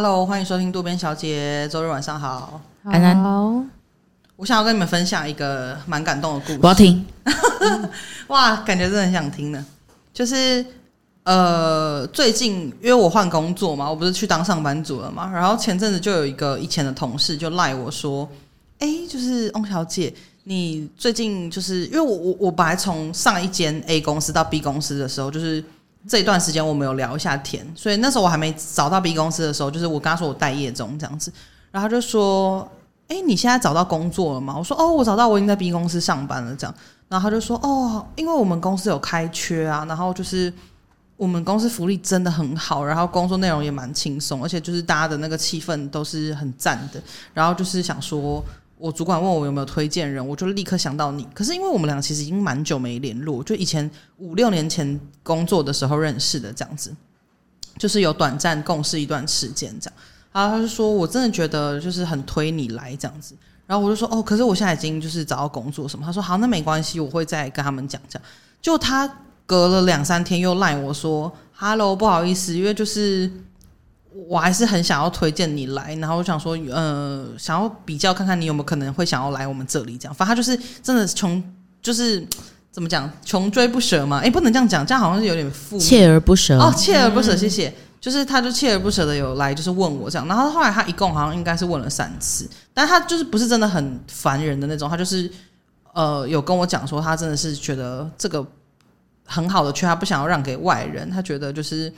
Hello，欢迎收听渡边小姐。周日晚上好，安安。我想要跟你们分享一个蛮感动的故事。我要听。哇，感觉真的很想听呢。就是呃，最近因为我换工作嘛，我不是去当上班族了嘛。然后前阵子就有一个以前的同事就赖我说：“哎，就是翁小姐，你最近就是因为我我我本来从上一间 A 公司到 B 公司的时候，就是。”这一段时间我们有聊一下天，所以那时候我还没找到 B 公司的时候，就是我跟他说我待业中这样子，然后他就说：“哎，你现在找到工作了吗？”我说：“哦，我找到，我已经在 B 公司上班了。”这样，然后他就说：“哦，因为我们公司有开缺啊，然后就是我们公司福利真的很好，然后工作内容也蛮轻松，而且就是大家的那个气氛都是很赞的，然后就是想说。”我主管问我有没有推荐人，我就立刻想到你。可是因为我们俩其实已经蛮久没联络，就以前五六年前工作的时候认识的这样子，就是有短暂共事一段时间这样。然后他就说，我真的觉得就是很推你来这样子。然后我就说，哦，可是我现在已经就是找到工作什么。他说好，那没关系，我会再跟他们讲讲。就他隔了两三天又赖我说，Hello，不好意思，因为就是。我还是很想要推荐你来，然后我想说，呃，想要比较看看你有没有可能会想要来我们这里，这样。反正他就是真的穷，就是怎么讲，穷追不舍嘛。哎，不能这样讲，这样好像是有点负面。锲而不舍哦，锲而不舍，谢谢。就是他就锲而不舍的有来，就是问我这样。然后后来他一共好像应该是问了三次，但他就是不是真的很烦人的那种，他就是呃有跟我讲说，他真的是觉得这个很好的缺，他不想要让给外人，他觉得就是。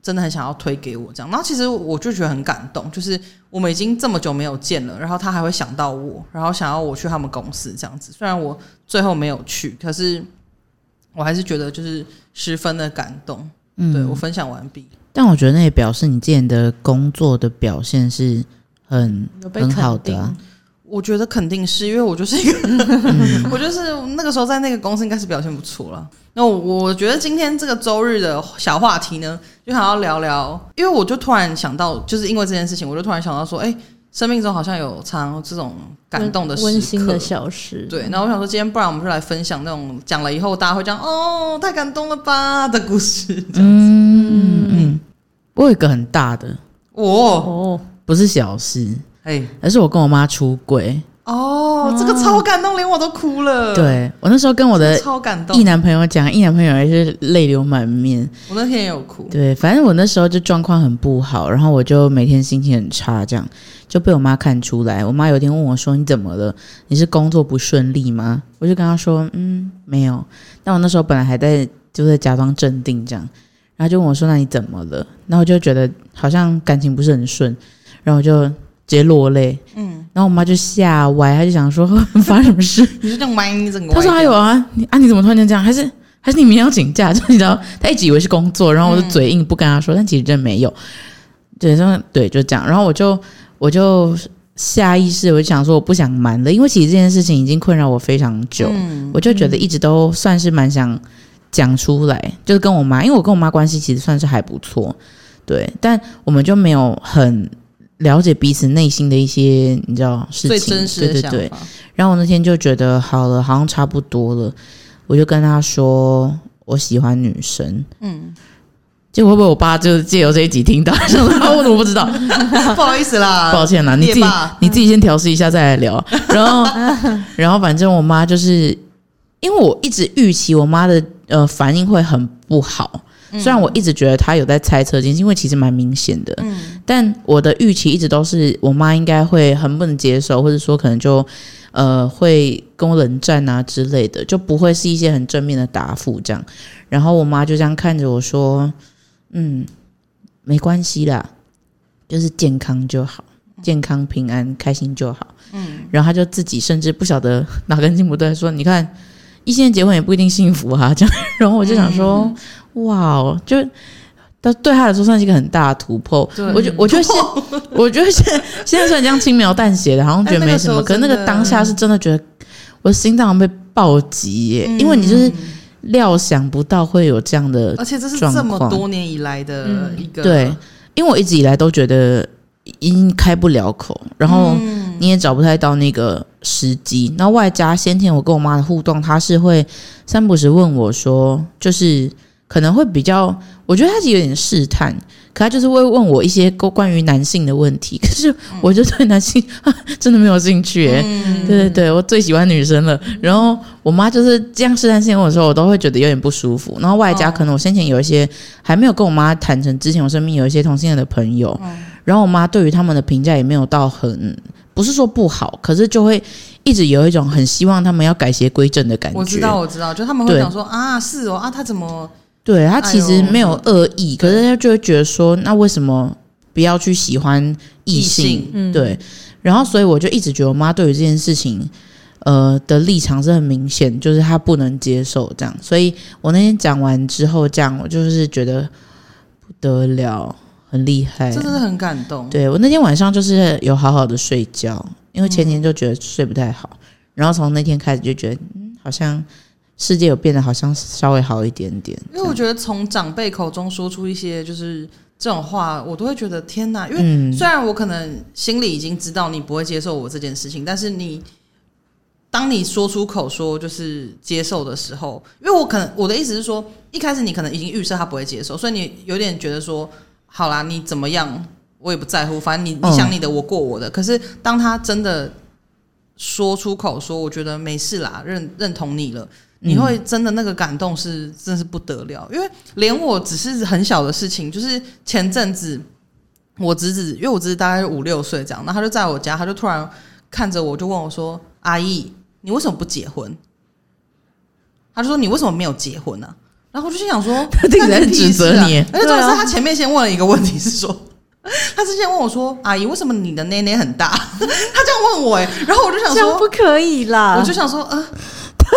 真的很想要推给我这样，然后其实我就觉得很感动，就是我们已经这么久没有见了，然后他还会想到我，然后想要我去他们公司这样子。虽然我最后没有去，可是我还是觉得就是十分的感动。嗯，对，我分享完毕。但我觉得那也表示你之前的工作的表现是很很好的啊。我觉得肯定是因为我就是一个，我就是那个时候在那个公司应该是表现不错了。那我我觉得今天这个周日的小话题呢，就想要聊聊，因为我就突然想到，就是因为这件事情，我就突然想到说，哎，生命中好像有常这种感动的温馨的小事。对，那我想说，今天不然我们就来分享那种讲了以后大家会讲哦，太感动了吧的故事。嗯嗯，我有一个很大的，哦哦，不是小事。哎，而是我跟我妈出轨哦，这个超感动，连我都哭了。对，我那时候跟我的超感动，异男朋友讲，一男朋友还是泪流满面。我那天也有哭。对，反正我那时候就状况很不好，然后我就每天心情很差，这样就被我妈看出来。我妈有一天问我说：“你怎么了？你是工作不顺利吗？”我就跟她说：“嗯，没有。”但我那时候本来还在就在假装镇定这样，然后就问我说：“那你怎么了？”然后我就觉得好像感情不是很顺，然后我就。直接落泪，嗯，然后我妈就吓歪，她就想说 发生什么事？你是这样歪你整个？她说还有啊，你啊你怎么突然间这样？还是还是你明天要请假？就你知道，她一直以为是工作，然后我就嘴硬不跟她说，嗯、但其实真的没有。对，说对就这样，然后我就我就下意识我就想说我不想瞒了，因为其实这件事情已经困扰我非常久，嗯、我就觉得一直都算是蛮想讲出来，就是跟我妈，因为我跟我妈关系其实算是还不错，对，但我们就没有很。了解彼此内心的一些，你知道事情，最真实的。对对对。然后我那天就觉得好了，好像差不多了，我就跟他说我喜欢女生。嗯，结果会不会我爸就借由这一集听到？我怎么不知道？不好意思啦，抱歉啦，你自己你自己先调试一下再来聊。然后，然后反正我妈就是因为我一直预期我妈的呃反应会很不好。虽然我一直觉得他有在猜测因为其实蛮明显的，嗯，但我的预期一直都是我妈应该会很不能接受，或者说可能就呃会跟我冷战啊之类的，就不会是一些很正面的答复这样。然后我妈就这样看着我说：“嗯，没关系啦，就是健康就好，健康平安开心就好。”嗯，然后他就自己甚至不晓得 哪根筋不对，说：“你看，异性结婚也不一定幸福哈。”这样，然后我就想说。嗯哇哦，就他对他来说算是一个很大的突破。对我觉我觉得现我觉得现在现在虽然这样轻描淡写的，好像觉得没什么，可是那个当下是真的觉得我的心脏被暴击耶，嗯、因为你就是料想不到会有这样的，而且这是这么多年以来的一个、嗯、对，因为我一直以来都觉得已经开不了口，然后你也找不太到那个时机。那、嗯、外加先前我跟我妈的互动，她是会三不时问我说，就是。可能会比较，我觉得他是有点试探，可他就是会问我一些关于男性的问题，可是我就对男性、嗯、真的没有兴趣诶、嗯。对对对，我最喜欢女生了。然后我妈就是这样试探性问我的时候，我都会觉得有点不舒服。然后外加可能我先前有一些还没有跟我妈坦诚，之前我身边有一些同性恋的朋友，嗯、然后我妈对于他们的评价也没有到很，不是说不好，可是就会一直有一种很希望他们要改邪归正的感觉。我知道，我知道，就他们会讲说啊，是哦，啊，他怎么？对，他其实没有恶意，哎，可是他就会觉得说，那为什么不要去喜欢异性？异性嗯、对，然后所以我就一直觉得我妈对于这件事情，呃的立场是很明显，就是她不能接受这样。所以我那天讲完之后，这样我就是觉得不得了，很厉害，真的是很感动。对，我那天晚上就是有好好的睡觉，因为前天就觉得睡不太好，嗯、然后从那天开始就觉得，嗯，好像。世界有变得好像稍微好一点点，因为我觉得从长辈口中说出一些就是这种话，我都会觉得天哪！因为虽然我可能心里已经知道你不会接受我这件事情，但是你当你说出口说就是接受的时候，因为我可能我的意思是说，一开始你可能已经预设他不会接受，所以你有点觉得说，好啦，你怎么样我也不在乎，反正你你想你的，我过我的。可是当他真的说出口说，我觉得没事啦，认认同你了。你会真的那个感动是真是不得了，因为连我只是很小的事情，就是前阵子我侄子，因为我侄子大概五六岁这样，然后他就在我家，他就突然看着我就问我说：“阿姨，你为什么不结婚？”他就说：“你为什么没有结婚呢？”然后我就心想说：“他一直在指责你。”而且重点是他前面先问了一个问题，是说他之前问我说：“阿姨，为什么你的内内很大？” 他这样问我哎，然后我就想说：“不可以啦！”我就想说：“呃。”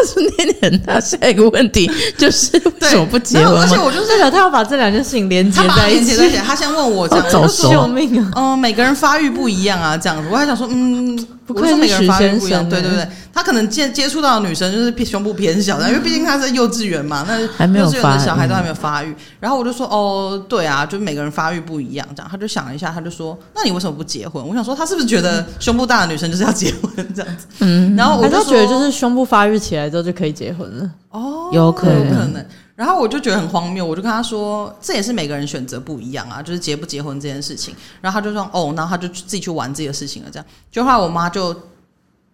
他是年龄很大，下一个问题就是为什么不结婚？而且我就是觉得他要把这两件事情连接在一起。他先问我这样，早说救命啊！嗯，每个人发育不一样啊，这样子。我还想说，嗯，不是每个人发育不一样，对对对。他可能接接触到的女生就是胸部偏小的，因为毕竟他是幼稚园嘛，那 幼稚园的小孩都还没有发育。然后我就说，哦，对啊，就每个人发育不一样，这样。他就想了一下，他就说，那你为什么不结婚？我想说，他是不是觉得胸部大的女生就是要结婚这样子？嗯，然后我就觉得就是胸部发育起来之后就可以结婚了。哦，有可能，有可能。然后我就觉得很荒谬，我就跟他说，这也是每个人选择不一样啊，就是结不结婚这件事情。然后他就说，哦，然后他就自己去玩自己的事情了，这样。就后来我妈就。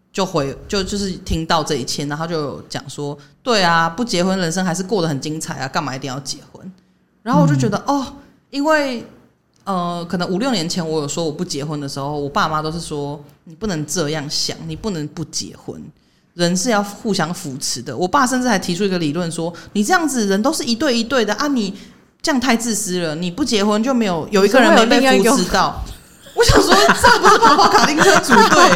就回就就是听到这一切，然后就讲说，对啊，不结婚人生还是过得很精彩啊，干嘛一定要结婚？然后我就觉得、嗯、哦，因为呃，可能五六年前我有说我不结婚的时候，我爸妈都是说你不能这样想，你不能不结婚，人是要互相扶持的。我爸甚至还提出一个理论说，你这样子人都是一对一对的啊，你这样太自私了，你不结婚就没有有一个人没被扶持到。我想说，这不是跑跑卡丁车组队，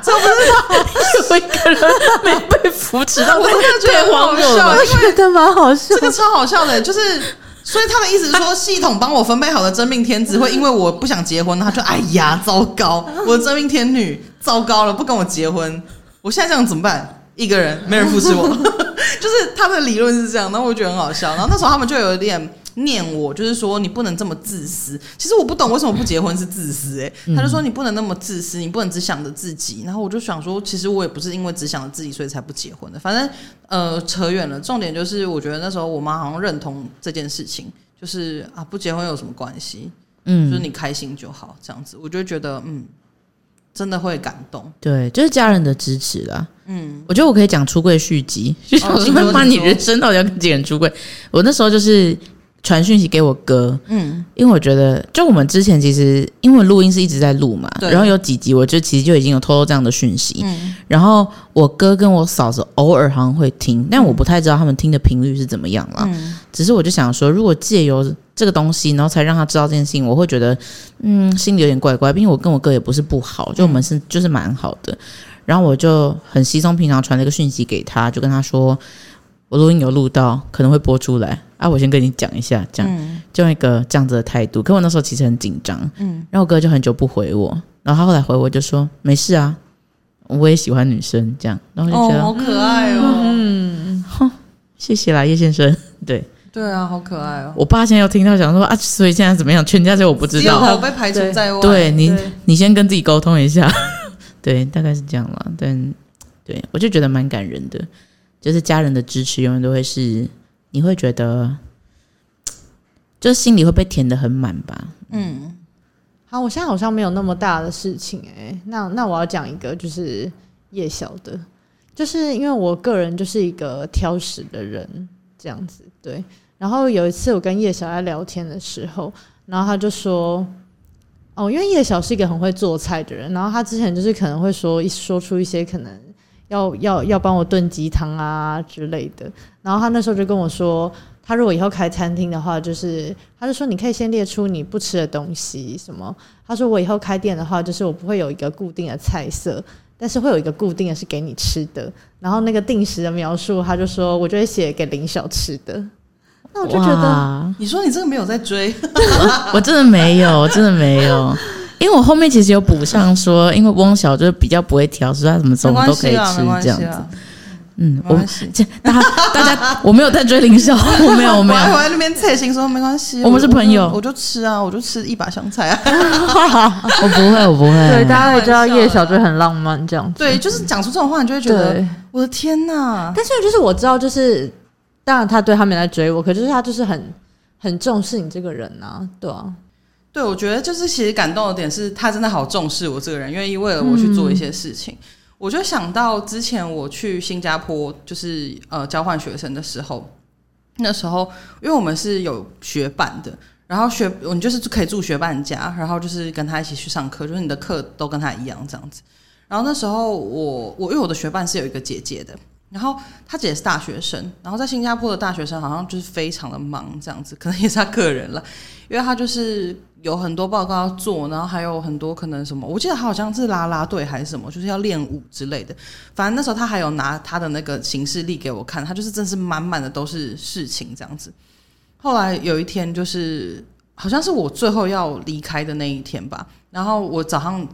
这不是 有一个人没被扶持到，我真的觉得很好笑，我觉得蛮好笑，这个超好笑的，就是，所以他的意思是说，系统帮我分配好的真命天子会因为我不想结婚，他就哎呀，糟糕，我的真命天女糟糕了，不跟我结婚，我现在这样怎么办？一个人没人扶持我，就是他的理论是这样，然后我觉得很好笑，然后那时候他们就有一点。念我就是说你不能这么自私。其实我不懂为什么不结婚是自私诶、欸，他就说你不能那么自私，你不能只想着自己。然后我就想说，其实我也不是因为只想着自己所以才不结婚的。反正呃扯远了，重点就是我觉得那时候我妈好像认同这件事情，就是啊不结婚有什么关系，嗯，就是你开心就好这样子。我就觉得嗯，真的会感动。对，就是家人的支持啦。嗯，我觉得我可以讲出柜续集，就想问问你人生到底要跟几个人出柜？我那时候就是。传讯息给我哥，嗯，因为我觉得，就我们之前其实因为录音是一直在录嘛，然后有几集我就其实就已经有偷偷这样的讯息，嗯，然后我哥跟我嫂子偶尔好像会听，但我不太知道他们听的频率是怎么样啦，嗯，只是我就想说，如果借由这个东西，然后才让他知道这件事情，我会觉得，嗯，心里有点怪怪，因为我跟我哥也不是不好，就我们是就是蛮好的，然后我就很稀松平常传了一个讯息给他，就跟他说。我录音有录到，可能会播出来。啊！我先跟你讲一下，这样、嗯、就用一个这样子的态度。可我那时候其实很紧张，嗯，然后我哥就很久不回我，然后他后来回我就说没事啊，我也喜欢女生这样，然后就觉得、哦、好可爱哦，嗯，哼，谢谢啦叶先生，对对啊，好可爱哦。我爸现在又听到讲说啊，所以现在怎么样？全家就我不知道，我被排除在外。对，对你，你先跟自己沟通一下，对，大概是这样了。但对我就觉得蛮感人的。就是家人的支持永远都会是，你会觉得就心里会被填的很满吧。嗯，好，我现在好像没有那么大的事情哎、欸。那那我要讲一个，就是夜宵的，就是因为我个人就是一个挑食的人，这样子对。然后有一次我跟叶小在聊天的时候，然后他就说，哦，因为叶小是一个很会做菜的人，然后他之前就是可能会说一说出一些可能要要要帮我炖鸡汤啊之类的，然后他那时候就跟我说。他如果以后开餐厅的话，就是他就说你可以先列出你不吃的东西什么。他说我以后开店的话，就是我不会有一个固定的菜色，但是会有一个固定的是给你吃的。然后那个定时的描述，他就说我就会写给林小吃的。那我就觉得，你说你这个没有在追，我，真的没有，真的没有，因为我后面其实有补上说，因为汪小就是比较不会挑，所以他什么什么都可以吃这样子。嗯，我这大家大家，我没有在追林小，我没有，我没有。我在那边贴心说没关系，我们是朋友，我就吃啊，我就吃一把香菜啊。我不会，我不会。对，大家会知道叶小就很浪漫这样子。对，就是讲出这种话，你就会觉得我的天哪！但是就是我知道，就是当然他对他没来追我，可就是他就是很很重视你这个人啊，对啊。对，我觉得就是其实感动的点是他真的好重视我这个人，愿意为了我去做一些事情。嗯我就想到之前我去新加坡，就是呃交换学生的时候，那时候因为我们是有学伴的，然后学你就是可以住学伴家，然后就是跟他一起去上课，就是你的课都跟他一样这样子。然后那时候我我因为我的学伴是有一个姐姐的，然后她姐是大学生，然后在新加坡的大学生好像就是非常的忙这样子，可能也是他个人了，因为他就是。有很多报告要做，然后还有很多可能什么，我记得他好像是拉拉队还是什么，就是要练舞之类的。反正那时候他还有拿他的那个行事历给我看，他就是真是满满的都是事情这样子。后来有一天，就是好像是我最后要离开的那一天吧，然后我早上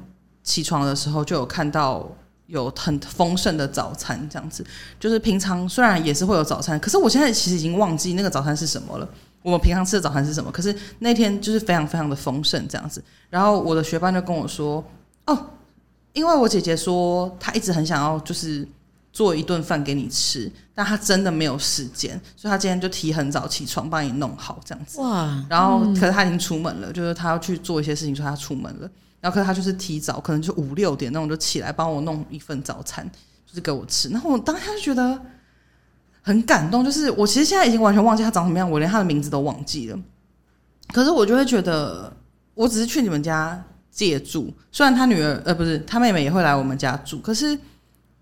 起床的时候就有看到有很丰盛的早餐这样子。就是平常虽然也是会有早餐，可是我现在其实已经忘记那个早餐是什么了。我们平常吃的早餐是什么？可是那天就是非常非常的丰盛这样子。然后我的学伴就跟我说：“哦，因为我姐姐说她一直很想要就是做一顿饭给你吃，但她真的没有时间，所以她今天就提很早起床帮你弄好这样子。哇！然后可是她已经出门了，就是她要去做一些事情，所以她出门了。然后可是他就是提早，可能就五六点那种就起来帮我弄一份早餐，就是给我吃。然后我当下就觉得。很感动，就是我其实现在已经完全忘记他长什么样，我连他的名字都忘记了。可是我就会觉得，我只是去你们家借住，虽然他女儿呃不是他妹妹也会来我们家住，可是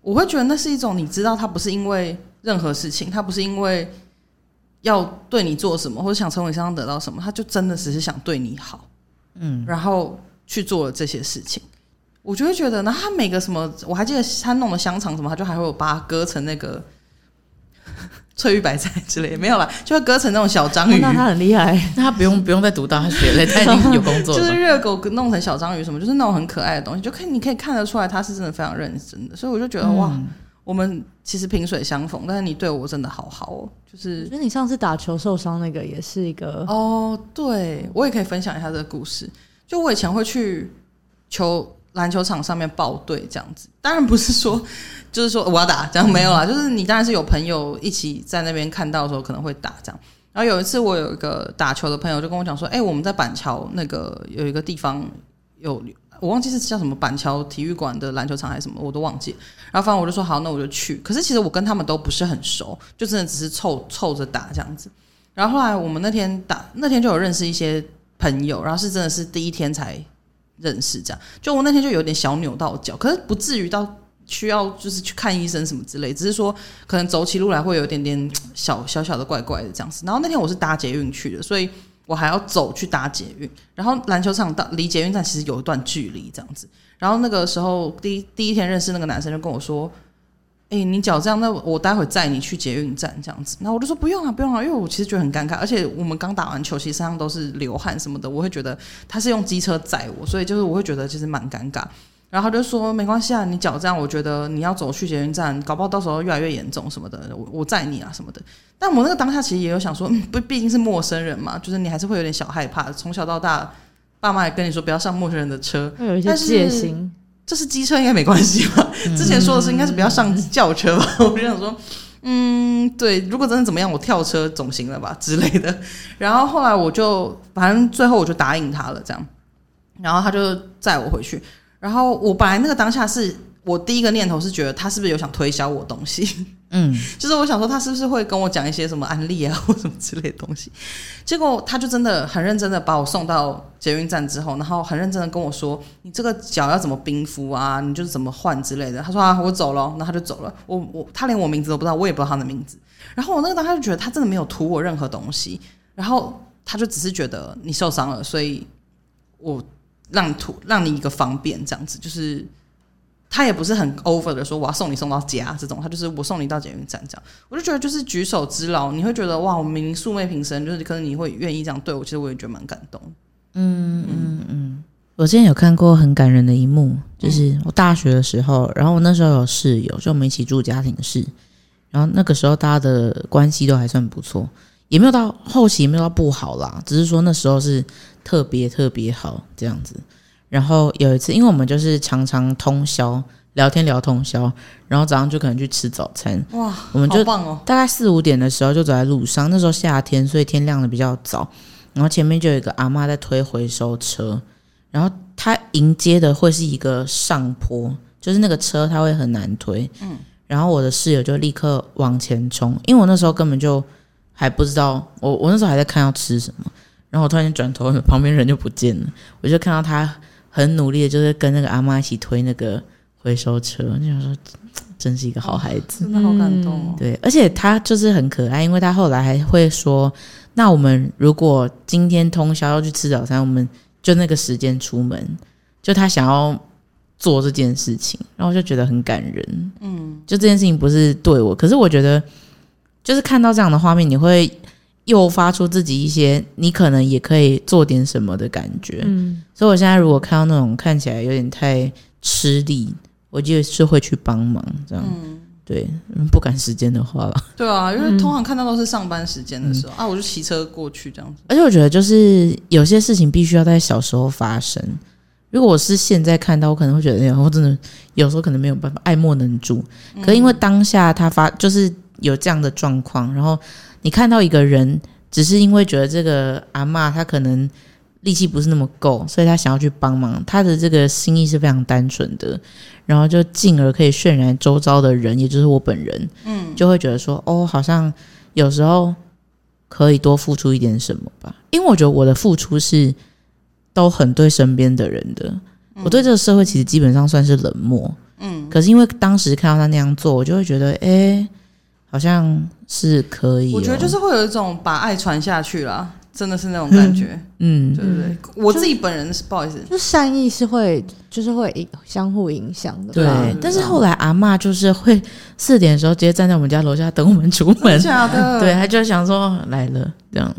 我会觉得那是一种你知道，他不是因为任何事情，他不是因为要对你做什么或者想从你身上得到什么，他就真的只是想对你好，嗯，然后去做了这些事情，我就会觉得，那他每个什么，我还记得他弄的香肠什么，他就还会有把它割成那个。翠玉白菜之类的没有了，就会割成那种小章鱼。那他很厉害，那他不用不用再读大学了，他已经有工作了。就是热狗弄成小章鱼什么，就是那种很可爱的东西，就可以你可以看得出来他是真的非常认真的。所以我就觉得、嗯、哇，我们其实萍水相逢，但是你对我真的好好哦。就是，觉得你上次打球受伤那个也是一个哦，对我也可以分享一下这个故事。就我以前会去球篮球场上面报队这样子，当然不是说。就是说我要打，这样没有啦。就是你当然是有朋友一起在那边看到的时候可能会打这样。然后有一次我有一个打球的朋友就跟我讲说：“哎、我们在板桥那个有一个地方有，我忘记是叫什么板桥体育馆的篮球场还是什么，我都忘记。然后反正我就说好，那我就去。可是其实我跟他们都不是很熟，就真的只是凑凑着打这样子。然后后来我们那天打那天就有认识一些朋友，然后是真的是第一天才认识这样。就我那天就有点小扭到脚，可是不至于到。需要就是去看医生什么之类，只是说可能走起路来会有一点点 小小小的怪怪的这样子。然后那天我是搭捷运去的，所以我还要走去搭捷运。然后篮球场到离捷运站其实有一段距离这样子。然后那个时候第一第一天认识那个男生就跟我说：“哎、欸，你脚这样，那我待会载你去捷运站这样子。”然后我就说：“不用啊，不用啊，因为我其实觉得很尴尬，而且我们刚打完球，其实身上都是流汗什么的，我会觉得他是用机车载我，所以就是我会觉得其实蛮尴尬。”然后他就说没关系啊，你脚这样，我觉得你要走去捷运站，搞不好到时候越来越严重什么的，我我载你啊什么的。但我那个当下其实也有想说，嗯，不，毕竟是陌生人嘛，就是你还是会有点小害怕。从小到大，爸妈也跟你说不要上陌生人的车，会有一些戒心。这是机车应该没关系吧？之前说的是应该是不要上轿车吧？我就想说，嗯，对，如果真的怎么样，我跳车总行了吧之类的。然后后来我就反正最后我就答应他了，这样，然后他就载我回去。然后我本来那个当下是。我第一个念头是觉得他是不是有想推销我东西？嗯，就是我想说他是不是会跟我讲一些什么案例啊或什么之类的东西。结果他就真的很认真的把我送到捷运站之后，然后很认真的跟我说：“你这个脚要怎么冰敷啊？你就是怎么换之类的。”他说：“啊，我走了。”然后他就走了。我我他连我名字都不知道，我也不知道他的名字。然后我那个当时就觉得他真的没有图我任何东西，然后他就只是觉得你受伤了，所以我让你图让你一个方便这样子，就是。他也不是很 over 的说我要送你送到家这种，他就是我送你到捷运站这样，我就觉得就是举手之劳，你会觉得哇，我明明素昧平生，就是可能你会愿意这样对我，其实我也觉得蛮感动。嗯嗯嗯，我之前有看过很感人的一幕，就是我大学的时候，然后我那时候有室友，就我们一起住家庭室，然后那个时候大家的关系都还算不错，也没有到后期也没有到不好啦，只是说那时候是特别特别好这样子。然后有一次，因为我们就是常常通宵聊天聊通宵，然后早上就可能去吃早餐。哇，我们就棒哦！大概四五点的时候就走在路上，那时候夏天，所以天亮的比较早。然后前面就有一个阿嬷在推回收车，然后她迎接的会是一个上坡，就是那个车它会很难推。嗯，然后我的室友就立刻往前冲，因为我那时候根本就还不知道，我我那时候还在看要吃什么，然后我突然间转头，旁边人就不见了，我就看到他。很努力的，就是跟那个阿妈一起推那个回收车，就想说，真是一个好孩子，真的好感动哦。对，而且他就是很可爱，因为他后来还会说，那我们如果今天通宵要去吃早餐，我们就那个时间出门，就他想要做这件事情，然后我就觉得很感人。嗯，就这件事情不是对我，可是我觉得，就是看到这样的画面，你会。诱发出自己一些，你可能也可以做点什么的感觉。嗯，所以我现在如果看到那种看起来有点太吃力，我就是会去帮忙这样。嗯，对，不赶时间的话了。对啊，因为通常看到都是上班时间的时候、嗯、啊，我就骑车过去这样子。而且我觉得就是有些事情必须要在小时候发生。如果我是现在看到，我可能会觉得，我真的有时候可能没有办法爱莫能助。可是因为当下他发就是有这样的状况，然后。你看到一个人，只是因为觉得这个阿嬷她可能力气不是那么够，所以她想要去帮忙，她的这个心意是非常单纯的，然后就进而可以渲染周遭的人，也就是我本人，嗯，就会觉得说，哦，好像有时候可以多付出一点什么吧，因为我觉得我的付出是都很对身边的人的，我对这个社会其实基本上算是冷漠，嗯，可是因为当时看到他那样做，我就会觉得，哎。好像是可以、哦，我觉得就是会有一种把爱传下去啦，真的是那种感觉，嗯，对不对，对？我自己本人是不好意思，就善意是会，就是会相互影响的，对。但是后来阿嬷就是会四点的时候直接站在我们家楼下等我们出门，假的，对，他就想说来了这样，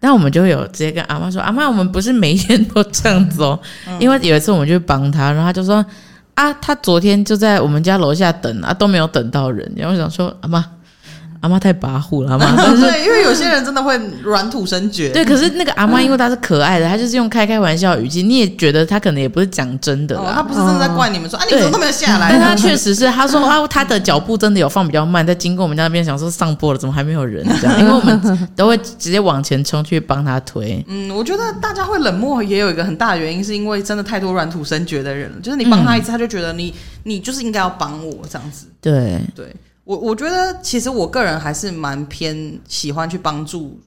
但我们就会有直接跟阿嬷说，阿嬷，我们不是每一天都这样子哦，嗯、因为有一次我们就帮他，然后他就说啊，他昨天就在我们家楼下等啊，都没有等到人，然后我想说阿嬷。阿妈太跋扈了，阿妈。对，因为有些人真的会软土生绝。对，可是那个阿妈，因为她是可爱的，她就是用开开玩笑语气，你也觉得她可能也不是讲真的啦。她不是真的在怪你们说啊，你怎么都没有下来？但她确实是，她说啊，她的脚步真的有放比较慢，在经过我们家那边，想说上坡了，怎么还没有人？这样，因为我们都会直接往前冲去帮她推。嗯，我觉得大家会冷漠，也有一个很大的原因，是因为真的太多软土生绝的人了。就是你帮他一次，他就觉得你你就是应该要帮我这样子。对对。我我觉得其实我个人还是蛮偏喜欢去帮助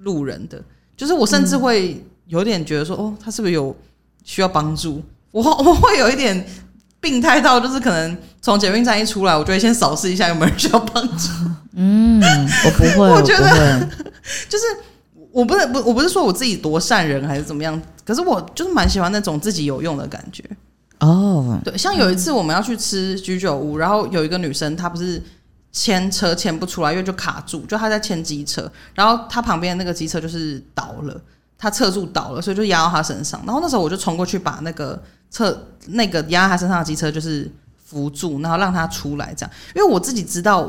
路人的，就是我甚至会有点觉得说，哦，他是不是有需要帮助？我我会有一点病态到，就是可能从捷运站一出来，我就会先扫视一下有没有人需要帮助。嗯，我不会，我觉得 就是我不是不我不是说我自己多善人还是怎么样，可是我就是蛮喜欢那种自己有用的感觉。哦，对，像有一次我们要去吃居酒屋，然后有一个女生她不是。牵车牵不出来，因为就卡住，就他在牵机车，然后他旁边那个机车就是倒了，他侧柱倒了，所以就压到他身上。然后那时候我就冲过去把那个侧那个压他身上的机车就是扶住，然后让他出来，这样。因为我自己知道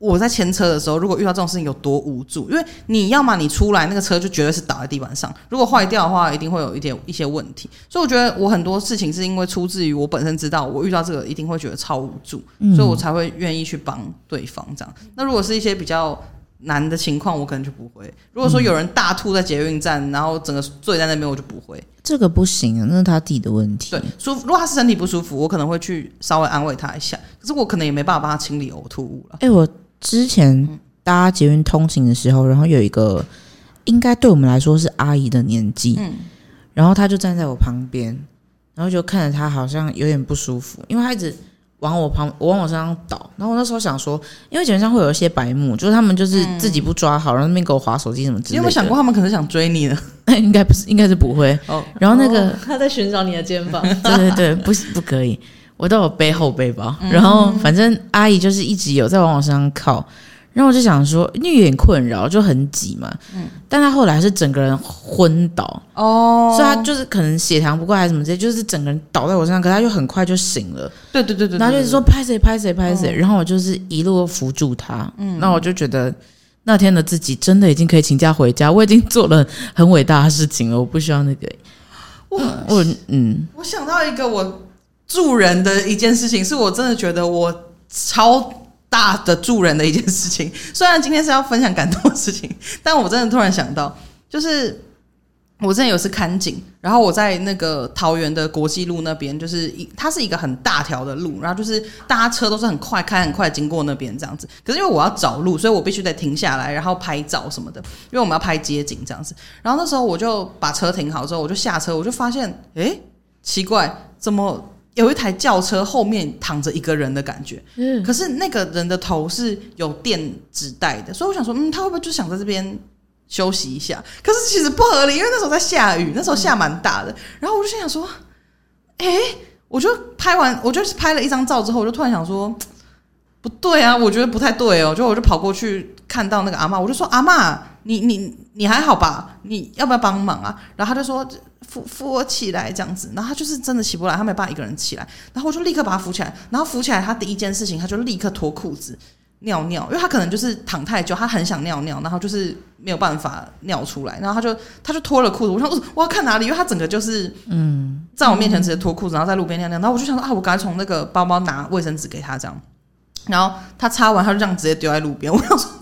我在牵车的时候，如果遇到这种事情有多无助，因为你要么你出来，那个车就绝对是倒在地板上；如果坏掉的话，一定会有一点一些问题。所以我觉得我很多事情是因为出自于我本身知道，我遇到这个一定会觉得超无助，嗯、所以我才会愿意去帮对方这样。那如果是一些比较难的情况，我可能就不会。如果说有人大吐在捷运站，然后整个醉在那边，我就不会。这个不行啊，那是他自己的问题。对，舒服。如果他是身体不舒服，我可能会去稍微安慰他一下，可是我可能也没办法帮他清理呕吐物了。哎、欸，我。之前搭捷运通勤的时候，然后有一个应该对我们来说是阿姨的年纪，嗯，然后她就站在我旁边，然后就看着她好像有点不舒服，因为她一直往我旁，我往我身上倒。然后我那时候想说，因为捷运上会有一些白目，就是他们就是自己不抓好，然后那边给我划手机什么之类的。你有没有想过他们可能想追你呢？应该不是，应该是不会。哦，然后那个、哦、他在寻找你的肩膀，对对对，不不可以。我都有背后背包，然后反正阿姨就是一直有在往我身上靠，然后我就想说，因为有点困扰，就很挤嘛。嗯，但她后来是整个人昏倒哦，所以她就是可能血糖不够还是什么之类，就是整个人倒在我身上，可她就很快就醒了。对对对对，然后就是说拍谁拍谁拍谁，然后我就是一路扶住她。嗯，那我就觉得那天的自己真的已经可以请假回家，我已经做了很伟大的事情了，我不需要那个。我我嗯，我想到一个我。助人的一件事情，是我真的觉得我超大的助人的一件事情。虽然今天是要分享感动的事情，但我真的突然想到，就是我之前有次看景，然后我在那个桃园的国际路那边，就是一它是一个很大条的路，然后就是大家车都是很快开很快经过那边这样子。可是因为我要找路，所以我必须得停下来，然后拍照什么的，因为我们要拍街景这样子。然后那时候我就把车停好之后，我就下车，我就发现，诶，奇怪，怎么？有一台轿车后面躺着一个人的感觉，嗯，可是那个人的头是有电纸袋的，所以我想说，嗯，他会不会就想在这边休息一下？可是其实不合理，因为那时候在下雨，那时候下蛮大的，然后我就心想说，哎，我就拍完，我就拍了一张照之后，我就突然想说，不对啊，我觉得不太对哦，就我就跑过去看到那个阿嬷，我就说阿嬷，你你你还好吧？你要不要帮忙啊？然后他就说。扶扶我起来，这样子，然后他就是真的起不来，他没办法一个人起来，然后我就立刻把他扶起来，然后扶起来，他第一件事情，他就立刻脱裤子尿尿，因为他可能就是躺太久，他很想尿尿，然后就是没有办法尿出来，然后他就他就脱了裤子，我想说我要看哪里，因为他整个就是嗯，在我面前直接脱裤子，然后在路边尿尿，然后我就想说啊，我赶快从那个包包拿卫生纸给他这样，然后他擦完他就这样直接丢在路边，我想说看。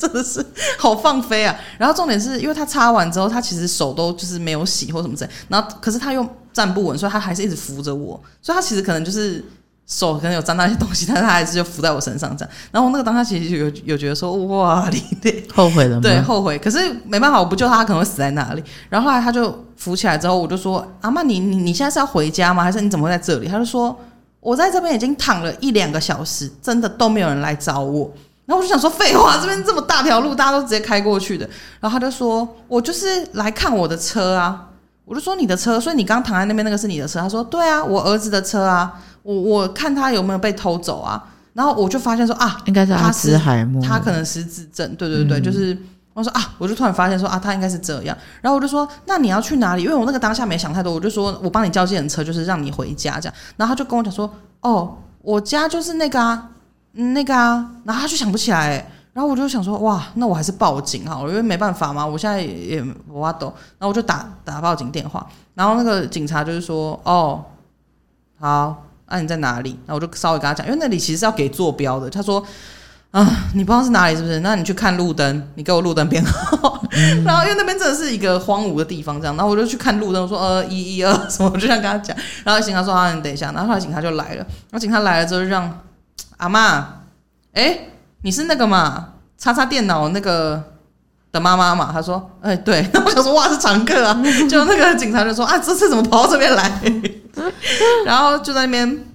真的是好放飞啊！然后重点是因为他擦完之后，他其实手都就是没有洗或什么之类，然后可是他又站不稳，所以他还是一直扶着我，所以他其实可能就是手可能有沾到一些东西，但是他还是就扶在我身上这样。然后那个当下其实有 有觉得说哇，你得后悔了吗？对，后悔。可是没办法，我不救他，他可能会死在那里。然后后来他就扶起来之后，我就说阿妈，你你你现在是要回家吗？还是你怎么会在这里？他就说我在这边已经躺了一两个小时，真的都没有人来找我。然后我就想说废话，这边这么大条路，大家都直接开过去的。然后他就说：“我就是来看我的车啊。”我就说：“你的车，所以你刚刚躺在那边那个是你的车？”他说：“对啊，我儿子的车啊。我我看他有没有被偷走啊。”然后我就发现说：“啊，应该是阿兹海默，他可能失智症。”对对对，嗯、就是我说啊，我就突然发现说：“啊，他应该是这样。”然后我就说：“那你要去哪里？”因为我那个当下没想太多，我就说我帮你叫计程车，就是让你回家这样。然后他就跟我讲说：“哦，我家就是那个啊，那个啊。”然后他就想不起来。然后我就想说，哇，那我还是报警好了，因为没办法嘛，我现在也也无法抖。然后我就打打报警电话，然后那个警察就是说，哦，好，那、啊、你在哪里？然后我就稍微跟他讲，因为那里其实是要给坐标的。他说，啊，你不知道是哪里是不是？那你去看路灯，你给我路灯编号。嗯、然后因为那边真的是一个荒芜的地方，这样，然后我就去看路灯，我说，呃，一一二什么，我就这样跟他讲。然后警察说，啊，你等一下。然后后来警察就来了，然后警察来了之后就让阿妈，哎。你是那个嘛？擦擦电脑那个的妈妈嘛？他说：“哎、欸，对。”那我想说：“哇，是常客啊！” 就那个警察就说：“啊，这次怎么跑到这边来？” 然后就在那边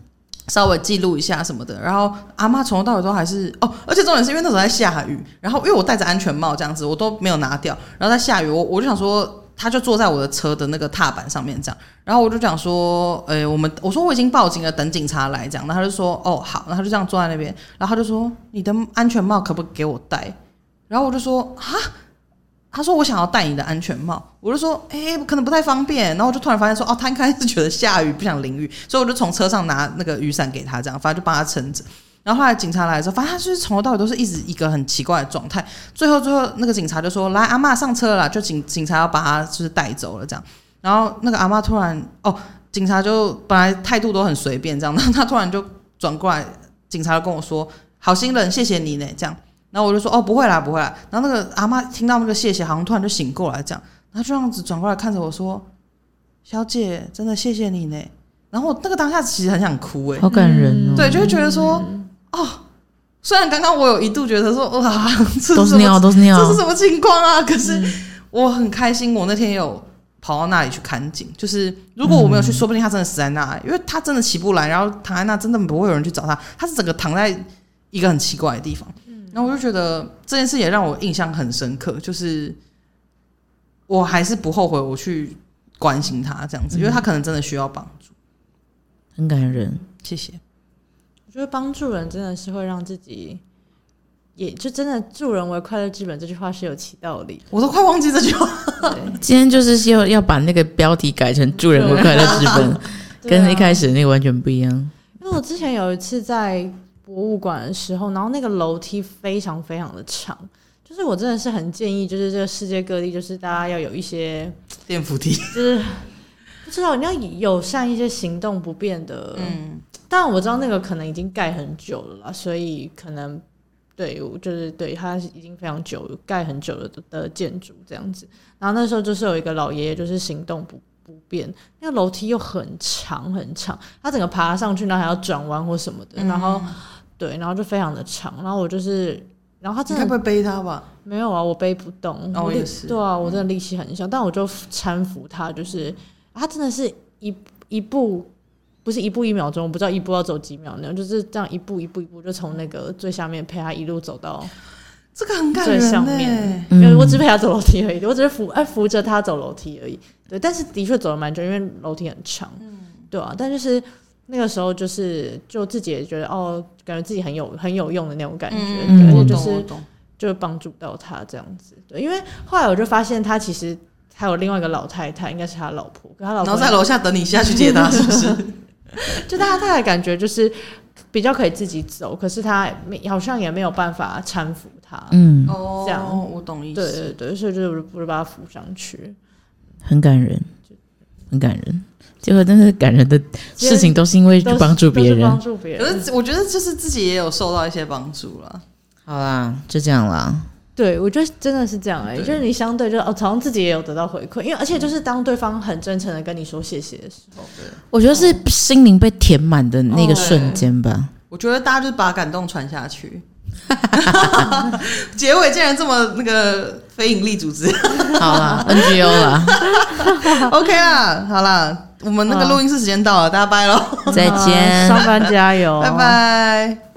稍微记录一下什么的。然后阿妈从头到尾都还是哦，而且重点是因为那时候在下雨，然后因为我戴着安全帽这样子，我都没有拿掉。然后在下雨，我我就想说。他就坐在我的车的那个踏板上面，这样，然后我就讲说，诶、我们我说我已经报警了，等警察来，这样，然后他就说，哦，好，然后他就这样坐在那边，然后他就说，你的安全帽可不可以给我戴？然后我就说，哈，他说我想要戴你的安全帽，我就说，诶、可能不太方便，然后我就突然发现说，哦，他应该是觉得下雨不想淋雨，所以我就从车上拿那个雨伞给他，这样，反正就帮他撑着。然后后来警察来的时候，发现他就是从头到尾都是一直一个很奇怪的状态。最后最后那个警察就说：“来，阿嬷上车了。”就警警察要把他就是带走了这样。然后那个阿嬷突然哦，警察就本来态度都很随便这样，然后他突然就转过来，警察就跟我说：“好心人，谢谢你呢。”这样。然后我就说：“哦，不会啦，不会啦。”然后那个阿嬷听到那个谢谢，好像突然就醒过来这样，然后就这样子转过来看着我说：“小姐，真的谢谢你呢。”然后那个当下其实很想哭哎，好感人哦。对，就会觉得说，哦，虽然刚刚我有一度觉得说，哇，都是尿，都是尿，这是什么情况啊？可是我很开心，我那天有跑到那里去看景。就是如果我没有去，说不定他真的死在那，因为他真的起不来，然后躺在那，真的不会有人去找他。他是整个躺在一个很奇怪的地方。然后我就觉得这件事也让我印象很深刻，就是我还是不后悔我去关心他这样子，因为他可能真的需要帮助。很感人，谢谢。我觉得帮助人真的是会让自己，也就真的助人为快乐之本这句话是有其道理。我都快忘记这句话。今天就是要要把那个标题改成“助人为快乐之本”，跟一开始那个完全不一样。因为我之前有一次在博物馆的时候，然后那个楼梯非常非常的长，就是我真的是很建议，就是这个世界各地，就是大家要有一些电扶梯，就是。不知道你要友善一些行动不便的，嗯，当然我知道那个可能已经盖很久了啦，所以可能对，就是对它已经非常久盖很久了的的建筑这样子。然后那时候就是有一个老爷爷，就是行动不不便，那个楼梯又很长很长，他整个爬上去，然后还要转弯或什么的，嗯、然后对，然后就非常的长。然后我就是，然后他真的会背他吧？没有啊，我背不动。哦、我也是。对啊，我真的力气很小，嗯、但我就搀扶他，就是。他真的是一一步，不是一步一秒钟，我不知道一步要走几秒那样，就是这样一步一步一步，就从那个最下面陪他一路走到这个很感人最上面。因为我只陪他走楼梯而已，我只是扶哎扶着他走楼梯而已。对，但是的确走了蛮久，因为楼梯很长。嗯，对啊。但就是那个时候，就是就自己也觉得哦，感觉自己很有很有用的那种感觉，就是就帮助到他这样子。对，因为后来我就发现他其实。还有另外一个老太太，应该是他老婆，跟他老婆，然后在楼下等你下去接他，是不是？就大家大概感觉就是比较可以自己走，可是他没好像也没有办法搀扶他，嗯，哦这样哦，我懂意思，对对对，所以就是不是把他扶上去，很感人，很感人。结果真的感人的事情都是因为帮助别人，帮助别人。可是我觉得就是自己也有受到一些帮助了。好啦，就这样啦。对，我觉得真的是这样哎、欸，就是你相对就哦，好像自己也有得到回馈，因为而且就是当对方很真诚的跟你说谢谢的时候，对，我觉得是心灵被填满的那个瞬间吧、哦。我觉得大家就是把感动传下去。结尾竟然这么那个非营利组织，好啦 NGO 啦，OK 啦，好啦，我们那个录音室时间到了，大家拜喽，再见，上班加油，拜拜。